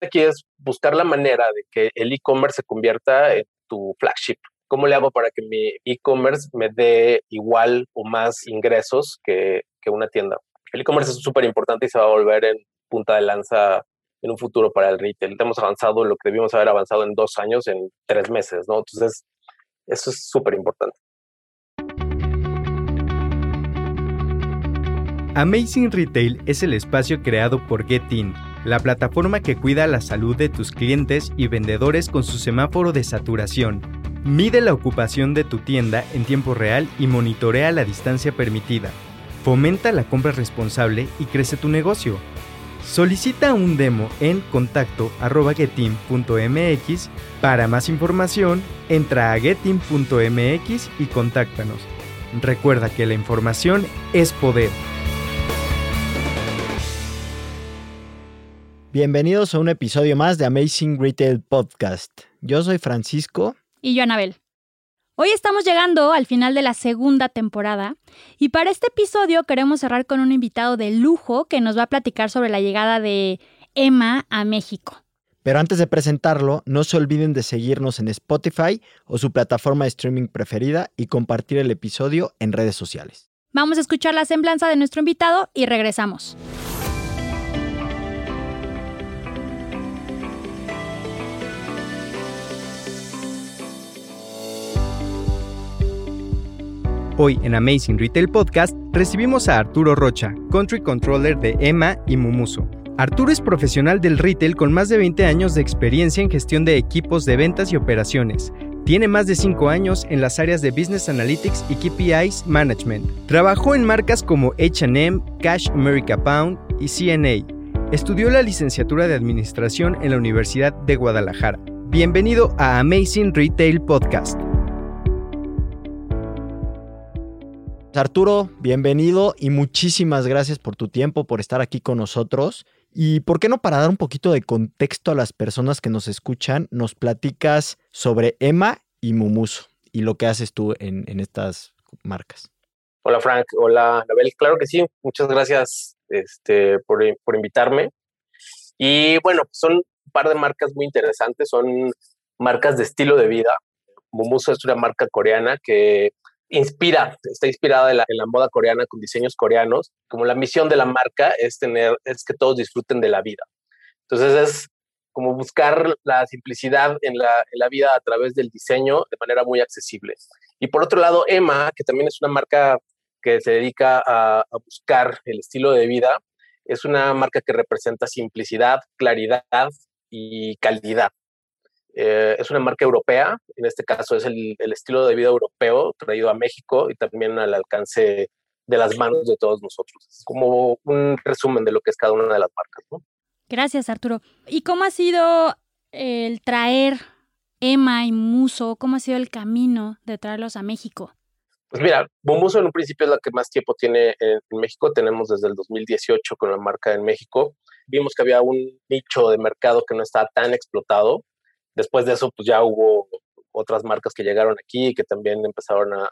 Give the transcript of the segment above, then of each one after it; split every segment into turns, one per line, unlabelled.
aquí es buscar la manera de que el e-commerce se convierta en tu flagship. ¿Cómo le hago para que mi e-commerce me dé igual o más ingresos que, que una tienda? El e-commerce es súper importante y se va a volver en punta de lanza en un futuro para el retail. Hemos avanzado lo que debimos haber avanzado en dos años, en tres meses, ¿no? Entonces, eso es súper importante.
Amazing Retail es el espacio creado por GetIn, la plataforma que cuida la salud de tus clientes y vendedores con su semáforo de saturación. Mide la ocupación de tu tienda en tiempo real y monitorea la distancia permitida. Fomenta la compra responsable y crece tu negocio. Solicita un demo en contacto.getim.mx. Para más información, entra a getim.mx y contáctanos. Recuerda que la información es poder.
Bienvenidos a un episodio más de Amazing Retail Podcast. Yo soy Francisco.
Y yo, Anabel. Hoy estamos llegando al final de la segunda temporada y para este episodio queremos cerrar con un invitado de lujo que nos va a platicar sobre la llegada de Emma a México.
Pero antes de presentarlo, no se olviden de seguirnos en Spotify o su plataforma de streaming preferida y compartir el episodio en redes sociales.
Vamos a escuchar la semblanza de nuestro invitado y regresamos.
Hoy en Amazing Retail Podcast recibimos a Arturo Rocha, Country Controller de EMA y Mumuso. Arturo es profesional del retail con más de 20 años de experiencia en gestión de equipos de ventas y operaciones. Tiene más de 5 años en las áreas de Business Analytics y KPIs Management. Trabajó en marcas como HM, Cash America Pound y CNA. Estudió la licenciatura de Administración en la Universidad de Guadalajara. Bienvenido a Amazing Retail Podcast.
Arturo, bienvenido y muchísimas gracias por tu tiempo, por estar aquí con nosotros. Y por qué no, para dar un poquito de contexto a las personas que nos escuchan, nos platicas sobre Emma y Mumuso y lo que haces tú en, estas marcas.
Hola Frank, hola Anabel, claro que sí, muchas gracias este, por, por invitarme. Y bueno, son un par de marcas muy interesantes, son marcas de estilo de vida. Mumuso es una marca coreana que inspira, está inspirada en la, moda coreana con diseños coreanos, como la misión de la marca es tener, es que todos disfruten de la vida. Entonces es como buscar la simplicidad en la, vida a través del diseño de manera muy accesible. Y por otro lado, Emma, que también es una marca que se dedica a, a buscar el estilo de vida, es una marca que representa simplicidad, claridad y calidad. Eh, es una marca europea, en este caso es el, estilo de vida europeo traído a México y también al alcance de las manos de todos nosotros. Es como un resumen de lo que es cada una de las marcas. ¿no?
Gracias, Arturo. ¿Y cómo ha sido el traer Emma y Muso? ¿Cómo ha sido el camino de traerlos a México?
Pues mira, Muso en un principio es la que más tiempo tiene en México. Tenemos desde el 2018 con la marca en México. Vimos que había un nicho de mercado que no estaba tan explotado Después de eso, pues ya hubo otras marcas que llegaron aquí y que también empezaron a,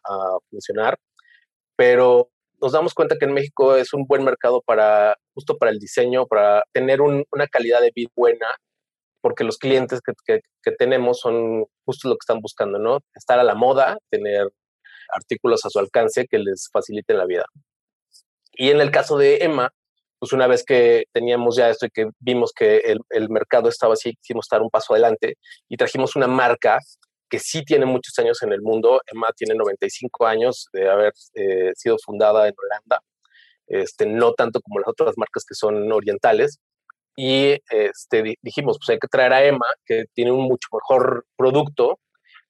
funcionar. Pero nos damos cuenta que en México es un buen mercado para justo para el diseño, para tener una calidad de vida buena, porque los clientes que, que, tenemos son justo lo que están buscando, ¿no? Estar a la moda, tener artículos a su alcance que les faciliten la vida. Y en el caso de Emma, pues una vez que teníamos ya esto y que vimos que el, mercado estaba así, quisimos dar un paso adelante y trajimos una marca que sí tiene muchos años en el mundo. Emma tiene 95 años de haber eh, sido fundada en Holanda, este, no tanto como las otras marcas que son orientales. Y este, dijimos, pues hay que traer a Emma, que tiene un mucho mejor producto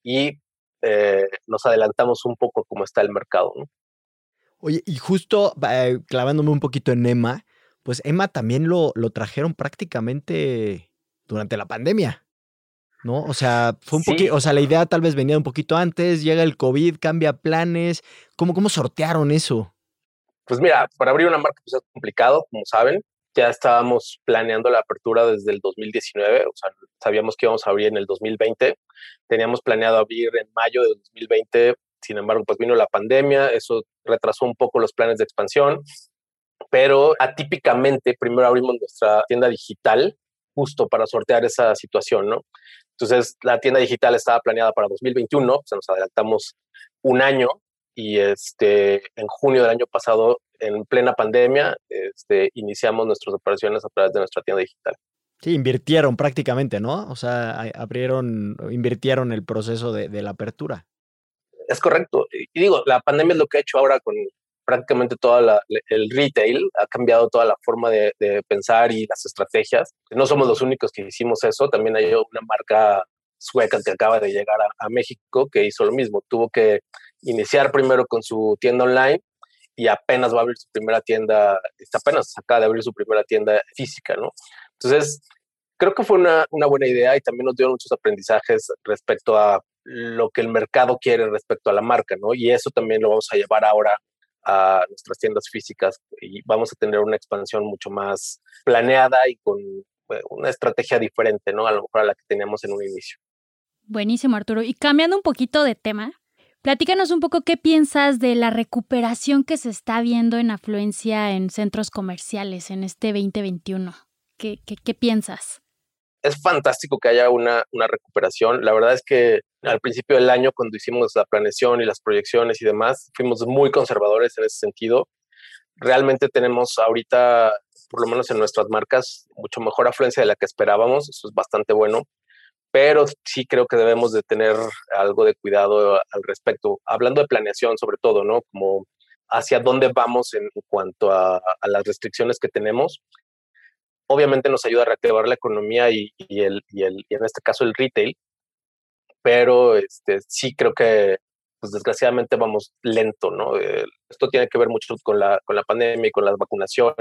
y eh, nos adelantamos un poco cómo está el mercado.
Oye, y justo eh, clavándome un poquito en Emma, pues Emma también lo, lo trajeron prácticamente durante la pandemia. ¿no? O sea, fue un poquito, o sea, la idea tal vez venía un poquito antes, llega el COVID, cambia planes. ¿Cómo, cómo sortearon eso?
Pues mira, para abrir una marca pues es complicado, como saben. Ya estábamos planeando la apertura desde el 2019, o sea, sabíamos que íbamos a abrir en el 2020. Teníamos planeado abrir en mayo de 2020, sin embargo, pues vino la pandemia, eso retrasó un poco los planes de expansión pero atípicamente primero abrimos nuestra tienda digital justo para sortear esa situación, ¿no? Entonces, la tienda digital estaba planeada para 2021, o sea, nos adelantamos un año y este, en junio del año pasado, en plena pandemia, este, iniciamos nuestras operaciones a través de nuestra tienda digital.
Sí, invirtieron prácticamente, ¿no? O sea, abrieron, invirtieron el proceso de, de la apertura.
Es correcto. Y digo, la pandemia es lo que ha hecho ahora con prácticamente todo el retail, ha cambiado toda la forma de, pensar y las estrategias. No somos los únicos que hicimos eso, también hay una marca sueca que acaba de llegar a, México que hizo lo mismo, tuvo que iniciar primero con su tienda online y apenas va a abrir su primera tienda, apenas acaba de abrir su primera tienda física, ¿no? Entonces, creo que fue una, una buena idea y también nos dio muchos aprendizajes respecto a lo que el mercado quiere respecto a la marca, ¿no? Y eso también lo vamos a llevar ahora a nuestras tiendas físicas y vamos a tener una expansión mucho más planeada y con eh, una estrategia diferente, ¿no? A lo mejor a la que teníamos en un inicio.
Buenísimo, Arturo. Y cambiando un poquito de tema, platícanos un poco qué piensas de la recuperación que se está viendo en afluencia en centros comerciales en este 2021. ¿Qué, qué, qué piensas?
es fantástico que haya una, una recuperación. La verdad es que al principio del año, cuando hicimos la planeación y las proyecciones y demás, fuimos muy conservadores en ese sentido. Realmente tenemos ahorita, por lo menos en nuestras marcas, mucho mejor afluencia de la que esperábamos. Eso es bastante bueno. Pero sí creo que debemos de tener algo de cuidado al respecto. Hablando de planeación, sobre todo, ¿no? Como hacia dónde vamos en cuanto a, las restricciones que tenemos obviamente nos ayuda a reactivar la economía y, el, y, el, y en este caso el retail, pero este, sí creo que pues desgraciadamente vamos lento, ¿no? esto tiene que ver mucho con la, con la pandemia y con la vacunación,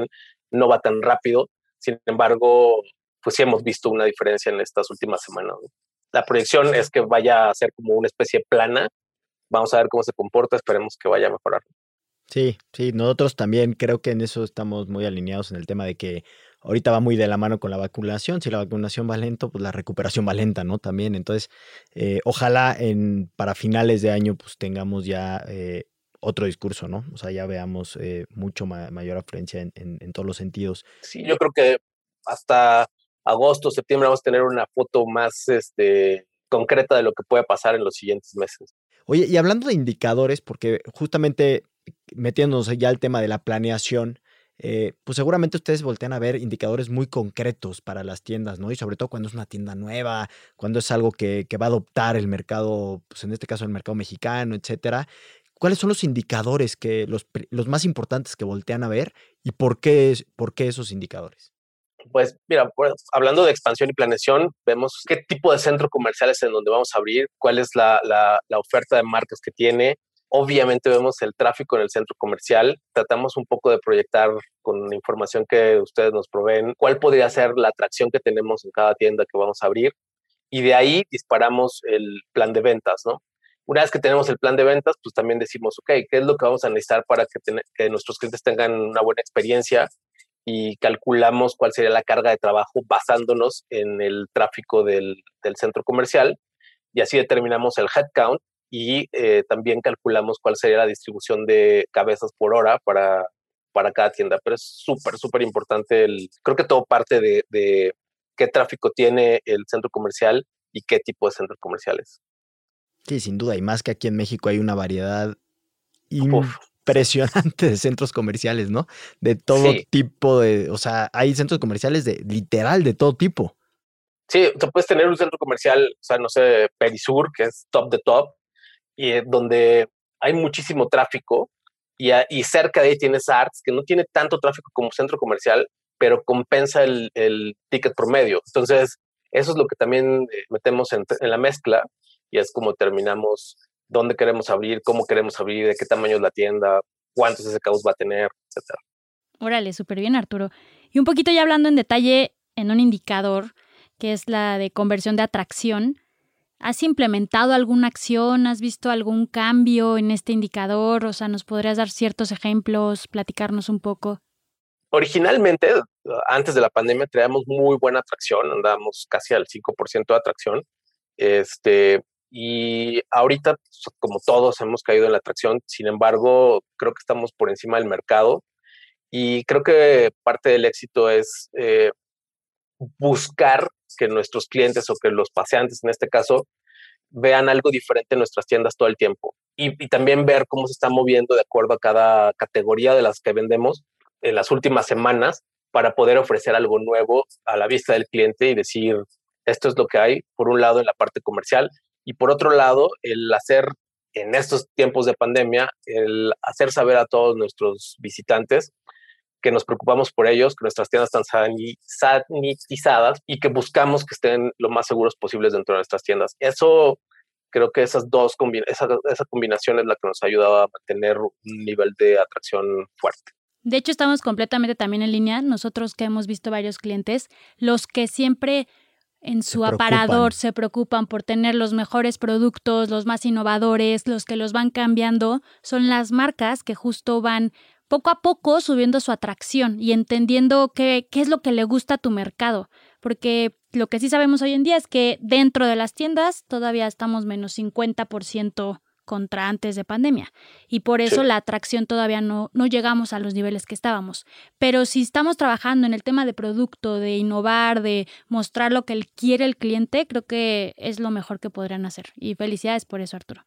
no va tan rápido, sin embargo, pues sí hemos visto una diferencia en estas últimas semanas. La proyección es que vaya a ser como una especie plana, vamos a ver cómo se comporta, esperemos que vaya a mejorar.
Sí, sí, nosotros también creo que en eso estamos muy alineados en el tema de que ahorita va muy de la mano con la vacunación. Si la vacunación va lento, pues la recuperación va lenta, ¿no? También. Entonces, eh, ojalá en, para finales de año, pues tengamos ya eh, otro discurso, ¿no? O sea, ya veamos eh, mucho mayor afluencia en, en, todos los sentidos.
Sí, yo creo que hasta agosto, septiembre vamos a tener una foto más este, concreta de lo que puede pasar en los siguientes meses.
Oye, y hablando de indicadores, porque justamente metiéndonos ya al tema de la planeación, eh, pues seguramente ustedes voltean a ver indicadores muy concretos para las tiendas, ¿no? Y sobre todo cuando es una tienda nueva, cuando es algo que, va a adoptar el mercado, pues en este caso el mercado mexicano, etcétera. ¿Cuáles son los indicadores que los, los más importantes que voltean a ver y por qué, por qué esos indicadores?
Pues mira, pues, hablando de expansión y planeación, vemos qué tipo de centro comercial es en donde vamos a abrir, cuál es la, la oferta de marcas que tiene, Obviamente vemos el tráfico en el centro comercial, tratamos un poco de proyectar con la información que ustedes nos proveen cuál podría ser la atracción que tenemos en cada tienda que vamos a abrir y de ahí disparamos el plan de ventas, ¿no? Una vez que tenemos el plan de ventas, pues también decimos, ok, ¿qué es lo que vamos a necesitar para que, nuestros clientes tengan una buena experiencia? Y calculamos cuál sería la carga de trabajo basándonos en el tráfico del, del centro comercial y así determinamos el headcount y eh, también calculamos cuál sería la distribución de cabezas por hora para, para cada tienda. Pero es súper, súper importante. El, creo que todo parte de, de, qué tráfico tiene el centro comercial y qué tipo de centros comerciales.
Sí, sin duda. Y más que aquí en México hay una variedad impresionante de centros comerciales, ¿no? De todo tipo de, o sea, hay centros comerciales de literal de todo tipo.
Sí, o puedes tener un centro comercial, o sea, no sé, Perisur, que es top de top, y, eh, donde hay muchísimo tráfico y, y, cerca de ahí tienes Arts, que no tiene tanto tráfico como centro comercial, pero compensa el, ticket promedio. Entonces, eso es lo que también eh, metemos en, en, la mezcla y es como terminamos dónde queremos abrir, cómo queremos abrir, de qué tamaño es la tienda, cuántos SKUs va a tener, etc.
Órale, súper bien, Arturo. Y un poquito ya hablando en detalle en un indicador que es la de conversión de atracción, ¿Has implementado alguna acción? ¿Has visto algún cambio en este indicador? O sea, ¿nos podrías dar ciertos ejemplos, platicarnos un poco?
Originalmente, antes de la pandemia, traíamos muy buena atracción, andábamos casi al 5% de atracción. Este, y ahorita, pues, como todos, hemos caído en la atracción. Sin embargo, creo que estamos por encima del mercado. Y creo que parte del éxito es eh, buscar que nuestros clientes o que los paseantes en este caso vean algo diferente en nuestras tiendas todo el tiempo. Y, y, también ver cómo se está moviendo de acuerdo a cada categoría de las que vendemos en las últimas semanas para poder ofrecer algo nuevo a la vista del cliente y decir, esto es lo que hay, por un lado en la parte comercial y por otro lado el hacer en estos tiempos de pandemia, el hacer saber a todos nuestros visitantes que nos preocupamos por ellos, que nuestras tiendas están sanitizadas y que buscamos que estén lo más seguros posibles dentro de nuestras tiendas. Eso, creo que esas dos esa, esa combinación es la que nos ha ayudado a mantener un nivel de atracción fuerte.
De hecho, estamos completamente también en línea. Nosotros que hemos visto varios clientes, los que siempre en su aparador se preocupan por tener los mejores productos, los más innovadores, los que los van cambiando, son las marcas que justo van poco a poco subiendo su atracción y entendiendo qué, qué es lo que le gusta a tu mercado. Porque lo que sí sabemos hoy en día es que dentro de las tiendas todavía estamos menos 50% contra antes de pandemia. Y por eso la atracción todavía no, no llegamos a los niveles que estábamos. Pero si estamos trabajando en el tema de producto, de innovar, de mostrar lo que quiere el cliente, creo que es lo mejor que podrían hacer. Y felicidades por eso, Arturo.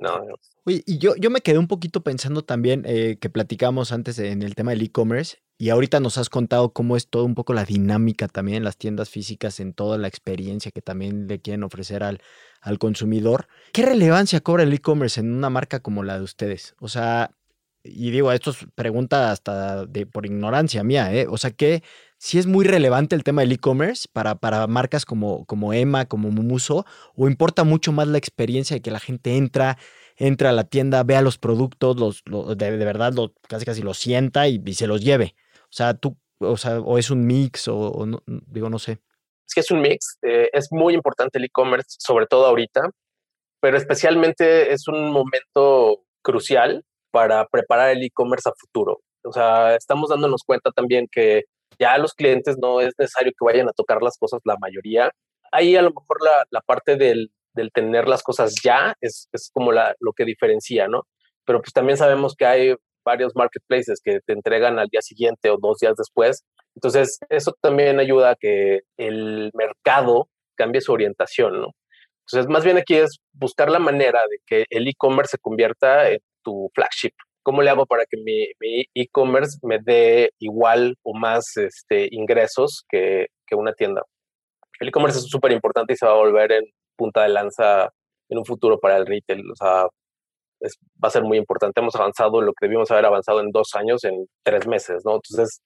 No,
Oye, y yo, yo me quedé un poquito pensando también eh, que platicamos antes en el tema del e-commerce y ahorita nos has contado cómo es todo un poco la dinámica también en las tiendas físicas, en toda la experiencia que también le quieren ofrecer al, al consumidor. ¿Qué relevancia cobra el e-commerce en una marca como la de ustedes? O sea, y digo, esto es pregunta hasta de, por ignorancia mía, ¿eh? O sea, que si es muy relevante el tema del e-commerce para, para marcas como, como Emma, como Mumuso, o importa mucho más la experiencia de que la gente entra, entra a la tienda, vea los productos, los, de, verdad lo, casi casi los sienta y, se los lleve. O sea, tú, o sea, es un mix, o, no, digo, no sé.
Es que es un mix. Eh, es muy importante el e-commerce, sobre todo ahorita, pero especialmente es un momento crucial para preparar el e-commerce a futuro. O sea, estamos dándonos cuenta también que ya los clientes no es necesario que vayan a tocar las cosas la mayoría. Ahí a lo mejor la, la parte del, del, tener las cosas ya es, es como la, lo que diferencia, ¿no? Pero pues también sabemos que hay varios marketplaces que te entregan al día siguiente o dos días después. Entonces, eso también ayuda a que el mercado cambie su orientación, ¿no? Entonces, más bien aquí es buscar la manera de que el e-commerce se convierta en tu flagship. ¿Cómo le hago para que mi e-commerce me dé igual o más este, ingresos que, que una tienda? El e-commerce es súper importante y se va a volver en punta de lanza en un futuro para el retail. O sea, va a ser muy importante. Hemos avanzado lo que debimos haber avanzado en dos años, en tres meses, ¿no? Entonces,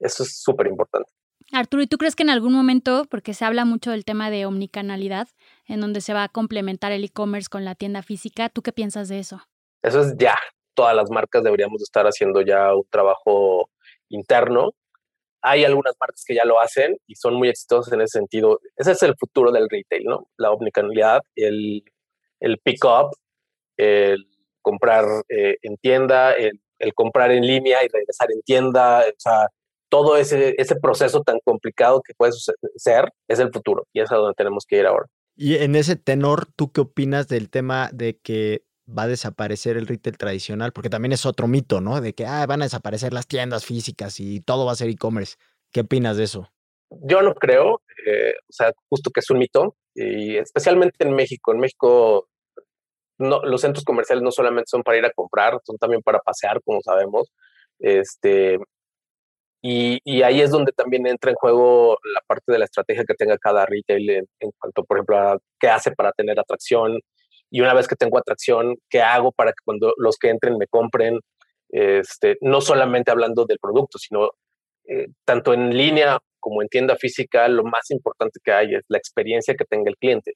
eso es súper importante.
Arturo, ¿y tú crees que en algún momento, porque se habla mucho del tema de omnicanalidad, en donde se va a complementar el e-commerce con la tienda física, ¿tú qué piensas de eso?
Eso es ya. Todas las marcas deberíamos estar haciendo ya un trabajo interno. Hay algunas marcas que ya lo hacen y son muy exitosas en ese sentido. Ese es el futuro del retail, ¿no? La omnicanalidad, el, el pick-up, el comprar eh, en tienda, el, comprar en línea y regresar en tienda, o sea, todo ese, ese proceso tan complicado que puede ser es el futuro y es a donde tenemos que ir ahora.
Y en ese tenor, ¿tú qué opinas del tema de que va a desaparecer el retail tradicional? Porque también es otro mito, ¿no? De que ah, van a desaparecer las tiendas físicas y todo va a ser e-commerce. ¿Qué opinas de eso?
Yo no creo, eh, o sea, justo que es un mito, y especialmente en México. En México los centros comerciales no solamente son para ir a comprar, son también para pasear, como sabemos. Este, y, y, ahí es donde también entra en juego la parte de la estrategia que tenga cada retail en, cuanto, por ejemplo, a qué hace para tener atracción. Y una vez que tengo atracción, ¿qué hago para que cuando los que entren me compren? Este, no solamente hablando del producto, sino eh, tanto en línea como en tienda física, lo más importante que hay es la experiencia que tenga el cliente.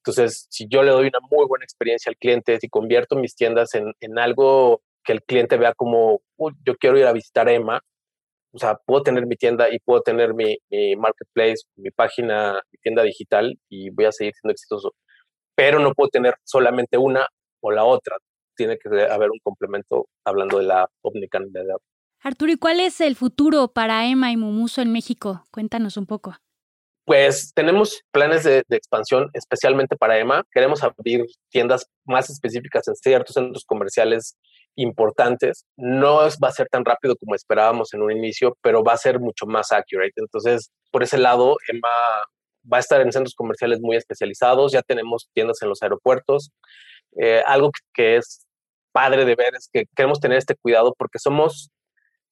Entonces, si yo le doy una muy buena experiencia al cliente, si convierto mis tiendas en, en algo que el cliente vea como, yo quiero ir a visitar Emma, o sea, puedo tener mi tienda y puedo tener mi, mi, marketplace, mi página, mi tienda digital y voy a seguir siendo exitoso. Pero no puedo tener solamente una o la otra. Tiene que haber un complemento hablando de la omnicanalidad.
Arturo, ¿y cuál es el futuro para Emma y Mumuso en México? Cuéntanos un poco.
Pues tenemos planes de, expansión especialmente para EMA. Queremos abrir tiendas más específicas en ciertos centros comerciales importantes. No va a ser tan rápido como esperábamos en un inicio, pero va a ser mucho más accurate. Entonces, por ese lado, Emma va a estar en centros comerciales muy especializados, ya tenemos tiendas en los aeropuertos. Eh, algo que, es padre de ver es que queremos tener este cuidado porque somos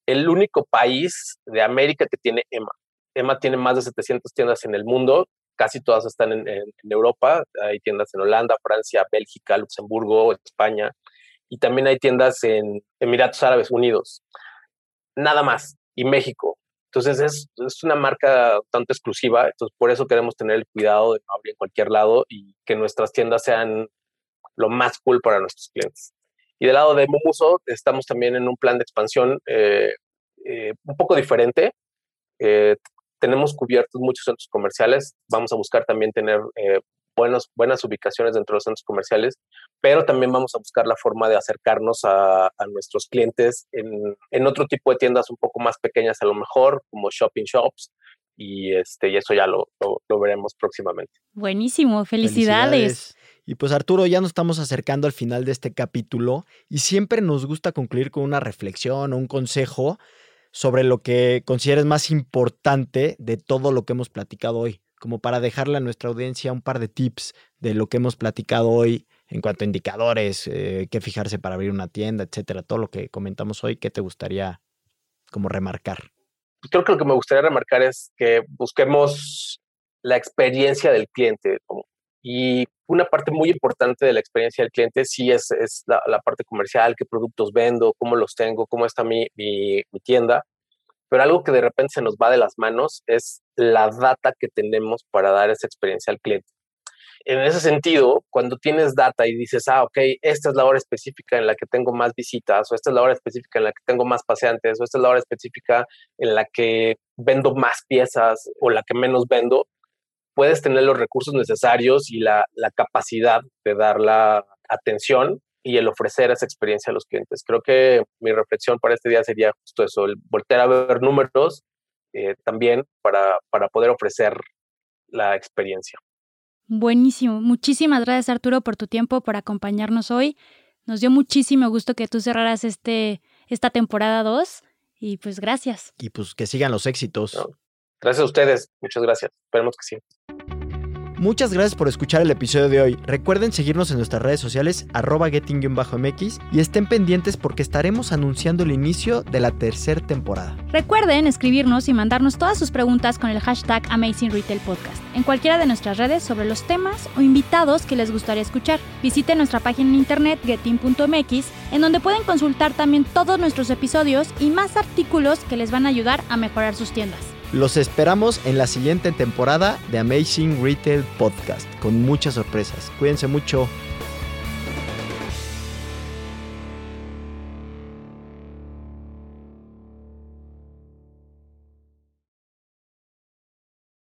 el único país de América que tiene EMA. EMA tiene más de 700 tiendas en el mundo, casi todas están en, en Europa, hay tiendas en Holanda, Francia, Bélgica, Luxemburgo, España, y también hay tiendas en Emiratos Árabes Unidos. Nada más. Y México. Entonces es, es, una marca tanto exclusiva, entonces por eso queremos tener el cuidado de no abrir en cualquier lado y que nuestras tiendas sean lo más cool para nuestros clientes. Y del lado de Momuso estamos también en un plan de expansión eh, eh, un poco diferente. Eh, tenemos cubiertos muchos centros comerciales, vamos a buscar también tener buenas ubicaciones dentro de los centros comerciales, pero también vamos a buscar la forma de acercarnos a, nuestros clientes en, otro tipo de tiendas un poco más pequeñas a lo mejor, como shopping shops, y, este, y eso ya lo, lo, veremos próximamente.
Buenísimo, felicidades.
Y pues Arturo, ya nos estamos acercando al final de este capítulo y siempre nos gusta concluir con una reflexión o un consejo sobre lo que consideres más importante de todo lo que hemos platicado hoy como para dejarle a nuestra audiencia un par de tips de lo que hemos platicado hoy en cuanto a indicadores, eh, qué fijarse para abrir una tienda, etcétera, todo lo que comentamos hoy, ¿qué te gustaría como remarcar?
Pues creo que lo que me gustaría remarcar es que busquemos la experiencia del cliente. Y una parte muy importante de la experiencia del cliente sí es, es la, parte comercial, qué productos vendo, cómo los tengo, cómo está mi, mi tienda pero algo que de repente se nos va de las manos es la data que tenemos para dar esa experiencia al cliente. En ese sentido, cuando tienes data y dices, ah, ok, esta es la hora específica en la que tengo más visitas, o esta es la hora específica en la que tengo más paseantes, o esta es la hora específica en la que vendo más piezas o la que menos vendo, puedes tener los recursos necesarios y la, la capacidad de dar la atención y el ofrecer esa experiencia a los clientes. Creo que mi reflexión para este día sería justo eso, el volver a ver números eh, también para, para poder ofrecer la experiencia.
Buenísimo. Muchísimas gracias Arturo por tu tiempo, por acompañarnos hoy. Nos dio muchísimo gusto que tú cerraras este, esta temporada 2 y pues gracias.
Y pues que sigan los éxitos.
gracias a ustedes. Muchas gracias. Esperemos que sí.
Muchas gracias por escuchar el episodio de hoy. Recuerden seguirnos en nuestras redes sociales arroba getting-mx y estén pendientes porque estaremos anunciando el inicio de la tercera temporada.
Recuerden escribirnos y mandarnos todas sus preguntas con el hashtag Amazing Retail Podcast en cualquiera de nuestras redes sobre los temas o invitados que les gustaría escuchar. Visiten nuestra página en internet getting.mx en donde pueden consultar también todos nuestros episodios y más artículos que les van a ayudar a mejorar sus tiendas.
Los esperamos en la siguiente temporada de Amazing Retail Podcast con muchas sorpresas. Cuídense mucho.